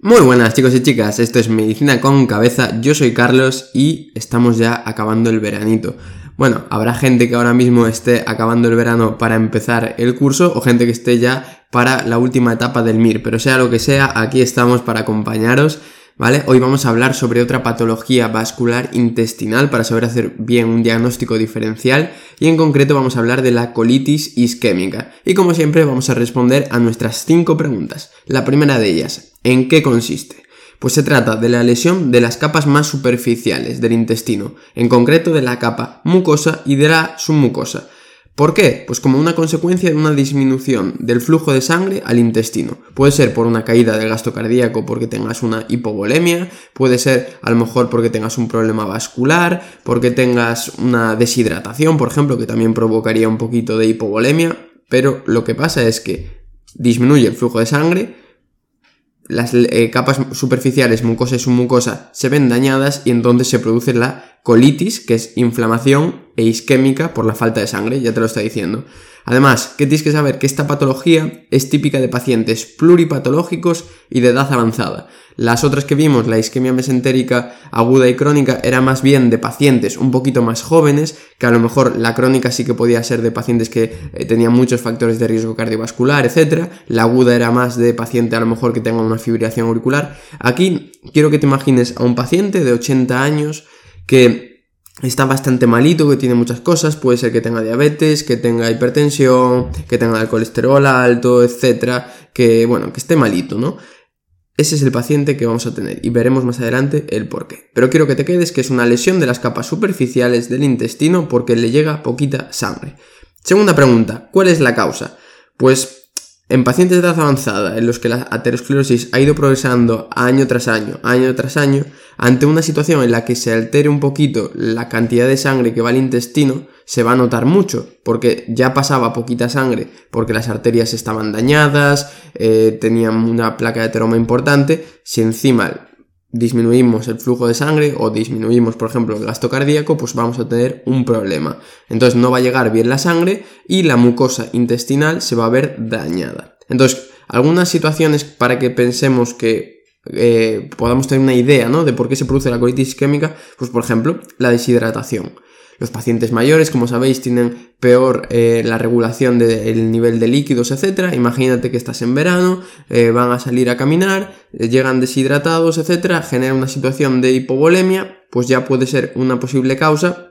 Muy buenas chicos y chicas, esto es Medicina con Cabeza, yo soy Carlos y estamos ya acabando el veranito. Bueno, habrá gente que ahora mismo esté acabando el verano para empezar el curso o gente que esté ya para la última etapa del MIR, pero sea lo que sea, aquí estamos para acompañaros ¿vale? Hoy vamos a hablar sobre otra patología vascular intestinal para saber hacer bien un diagnóstico diferencial y en concreto vamos a hablar de la colitis isquémica. Y como siempre vamos a responder a nuestras cinco preguntas. La primera de ellas, ¿en qué consiste? Pues se trata de la lesión de las capas más superficiales del intestino, en concreto de la capa mucosa y de la submucosa. ¿Por qué? Pues como una consecuencia de una disminución del flujo de sangre al intestino. Puede ser por una caída del gasto cardíaco porque tengas una hipovolemia, puede ser a lo mejor porque tengas un problema vascular, porque tengas una deshidratación, por ejemplo, que también provocaría un poquito de hipovolemia, pero lo que pasa es que disminuye el flujo de sangre, las eh, capas superficiales mucosa y submucosa se ven dañadas y entonces se produce la colitis, que es inflamación e isquémica por la falta de sangre, ya te lo está diciendo. Además, que tienes que saber que esta patología es típica de pacientes pluripatológicos y de edad avanzada. Las otras que vimos, la isquemia mesentérica aguda y crónica, era más bien de pacientes un poquito más jóvenes, que a lo mejor la crónica sí que podía ser de pacientes que eh, tenían muchos factores de riesgo cardiovascular, etc. La aguda era más de paciente a lo mejor que tenga una fibrilación auricular. Aquí quiero que te imagines a un paciente de 80 años que está bastante malito, que tiene muchas cosas, puede ser que tenga diabetes, que tenga hipertensión, que tenga el colesterol alto, etcétera, que bueno, que esté malito, ¿no? Ese es el paciente que vamos a tener y veremos más adelante el por qué. Pero quiero que te quedes que es una lesión de las capas superficiales del intestino porque le llega poquita sangre. Segunda pregunta, ¿cuál es la causa? Pues en pacientes de edad avanzada, en los que la aterosclerosis ha ido progresando año tras año, año tras año, ante una situación en la que se altere un poquito la cantidad de sangre que va al intestino, se va a notar mucho, porque ya pasaba poquita sangre, porque las arterias estaban dañadas, eh, tenían una placa de ateroma importante, si encima disminuimos el flujo de sangre o disminuimos, por ejemplo, el gasto cardíaco, pues vamos a tener un problema. Entonces no va a llegar bien la sangre y la mucosa intestinal se va a ver dañada. Entonces, algunas situaciones para que pensemos que eh, podamos tener una idea ¿no? de por qué se produce la colitis isquémica, pues por ejemplo, la deshidratación. Los pacientes mayores, como sabéis, tienen peor eh, la regulación del nivel de líquidos, etc. Imagínate que estás en verano, eh, van a salir a caminar, llegan deshidratados, etc. Genera una situación de hipovolemia, pues ya puede ser una posible causa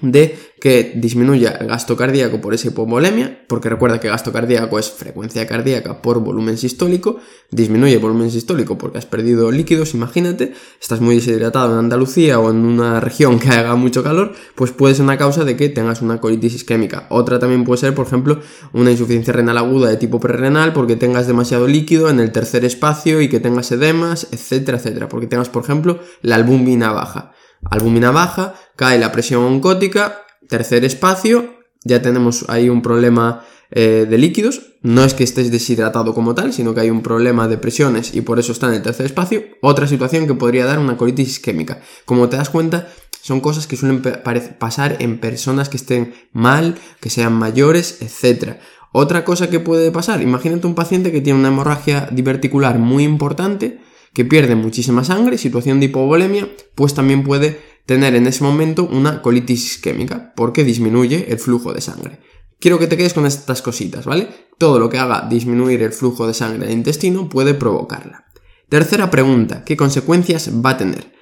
de que disminuya el gasto cardíaco por esa hipovolemia, porque recuerda que gasto cardíaco es frecuencia cardíaca por volumen sistólico, disminuye el volumen sistólico porque has perdido líquidos, imagínate, estás muy deshidratado en Andalucía o en una región que haga mucho calor, pues puede ser una causa de que tengas una colitis isquémica. Otra también puede ser, por ejemplo, una insuficiencia renal aguda de tipo prerrenal porque tengas demasiado líquido en el tercer espacio y que tengas edemas, etcétera, etcétera, porque tengas, por ejemplo, la albúmina baja. Albúmina baja, cae la presión oncótica, tercer espacio, ya tenemos ahí un problema eh, de líquidos. No es que estés deshidratado como tal, sino que hay un problema de presiones y por eso está en el tercer espacio. Otra situación que podría dar una colitis isquémica. Como te das cuenta, son cosas que suelen pasar en personas que estén mal, que sean mayores, etc. Otra cosa que puede pasar, imagínate un paciente que tiene una hemorragia diverticular muy importante, que pierde muchísima sangre, situación de hipovolemia, pues también puede tener en ese momento una colitis isquémica, porque disminuye el flujo de sangre. Quiero que te quedes con estas cositas, ¿vale? Todo lo que haga disminuir el flujo de sangre del intestino puede provocarla. Tercera pregunta, ¿qué consecuencias va a tener?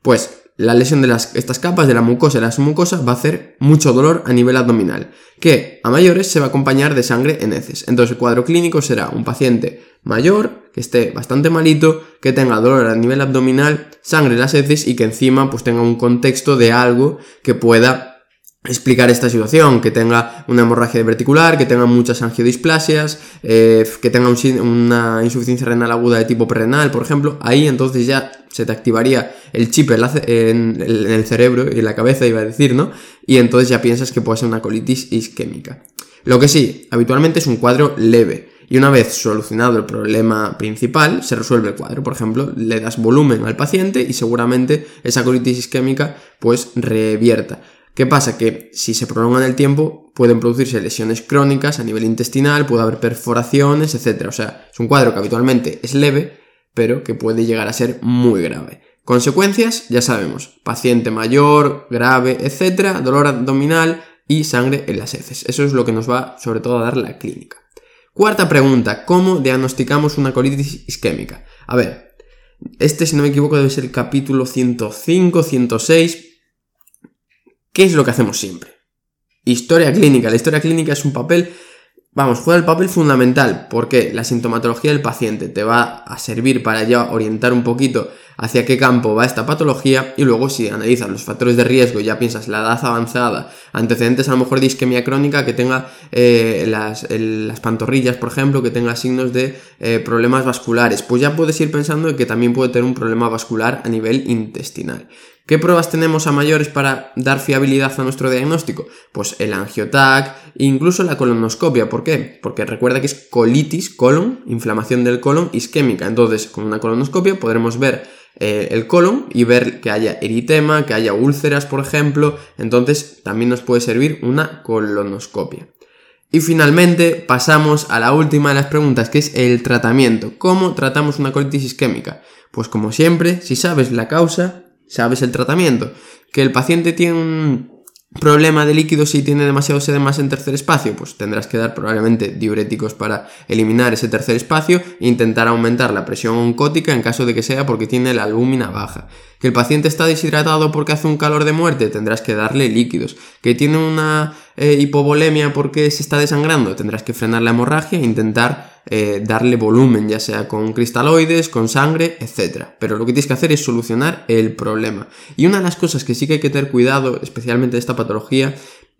Pues la lesión de las, estas capas de la mucosa y la submucosa va a hacer mucho dolor a nivel abdominal, que a mayores se va a acompañar de sangre en heces. Entonces el cuadro clínico será un paciente mayor, que esté bastante malito, que tenga dolor a nivel abdominal, sangre en las heces y que encima pues tenga un contexto de algo que pueda explicar esta situación, que tenga una hemorragia verticular, que tenga muchas angiodisplasias, eh, que tenga una insuficiencia renal aguda de tipo prerenal, por ejemplo, ahí entonces ya se te activaría el chip en, el cerebro y la cabeza, iba a decir, ¿no? Y entonces ya piensas que puede ser una colitis isquémica. Lo que sí, habitualmente es un cuadro leve. Y una vez solucionado el problema principal, se resuelve el cuadro. Por ejemplo, le das volumen al paciente y seguramente esa colitis isquémica pues revierta. ¿Qué pasa? Que si se prolonga en el tiempo pueden producirse lesiones crónicas a nivel intestinal, puede haber perforaciones, etc. O sea, es un cuadro que habitualmente es leve, pero que puede llegar a ser muy grave. Consecuencias, ya sabemos, paciente mayor, grave, etcétera, dolor abdominal y sangre en las heces. Eso es lo que nos va sobre todo a dar la clínica. Cuarta pregunta, ¿cómo diagnosticamos una colitis isquémica? A ver, este si no me equivoco debe ser el capítulo 105, 106. ¿Qué es lo que hacemos siempre? Historia clínica. La historia clínica es un papel Vamos, juega el papel fundamental porque la sintomatología del paciente te va a servir para ya orientar un poquito hacia qué campo va esta patología y luego si analizas los factores de riesgo ya piensas la edad avanzada, antecedentes a lo mejor de isquemia crónica, que tenga eh, las, las, pantorrillas, por ejemplo, que tenga signos de eh, problemas vasculares, pues ya puedes ir pensando en que también puede tener un problema vascular a nivel intestinal. ¿Qué pruebas tenemos a mayores para dar fiabilidad a nuestro diagnóstico? Pues el angiotac, incluso la colonoscopia. ¿Por qué? Porque recuerda que es colitis, colon, inflamación del colon isquémica. Entonces, con una colonoscopia podremos ver eh, el colon y ver que haya eritema, que haya úlceras, por ejemplo. Entonces, también nos puede servir una colonoscopia. Y finalmente pasamos a la última de las preguntas, que es el tratamiento. ¿Cómo tratamos una colitis isquémica? Pues como siempre, si sabes la causa, sabes el tratamiento. Que el paciente tiene un problema de líquidos y tiene demasiado más en tercer espacio, pues tendrás que dar probablemente diuréticos para eliminar ese tercer espacio e intentar aumentar la presión oncótica en caso de que sea porque tiene la albúmina baja. Que el paciente está deshidratado porque hace un calor de muerte, tendrás que darle líquidos. Que tiene una eh, hipovolemia porque se está desangrando, tendrás que frenar la hemorragia e intentar eh, darle volumen, ya sea con cristaloides, con sangre, etc. Pero lo que tienes que hacer es solucionar el problema. Y una de las cosas que sí que hay que tener cuidado, especialmente de esta patología,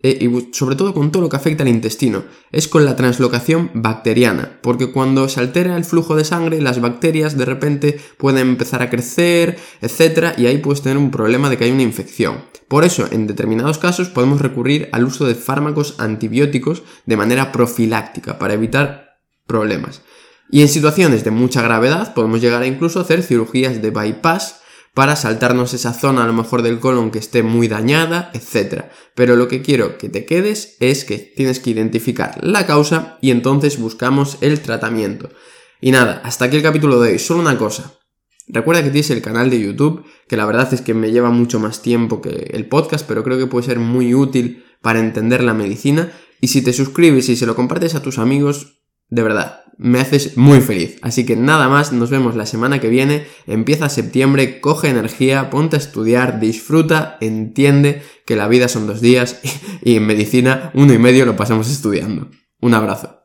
eh, y sobre todo con todo lo que afecta al intestino, es con la translocación bacteriana, porque cuando se altera el flujo de sangre, las bacterias de repente pueden empezar a crecer, etc. Y ahí puedes tener un problema de que hay una infección. Por eso, en determinados casos podemos recurrir al uso de fármacos antibióticos de manera profiláctica para evitar problemas. Y en situaciones de mucha gravedad podemos llegar a incluso hacer cirugías de bypass para saltarnos esa zona a lo mejor del colon que esté muy dañada, etc. Pero lo que quiero que te quedes es que tienes que identificar la causa y entonces buscamos el tratamiento. Y nada, hasta aquí el capítulo de hoy. Solo una cosa. Recuerda que tienes el canal de YouTube, que la verdad es que me lleva mucho más tiempo que el podcast, pero creo que puede ser muy útil para entender la medicina. Y si te suscribes y se lo compartes a tus amigos, de verdad, me haces muy feliz. Así que nada más, nos vemos la semana que viene. Empieza septiembre, coge energía, ponte a estudiar, disfruta, entiende que la vida son dos días y en medicina uno y medio lo pasamos estudiando. Un abrazo.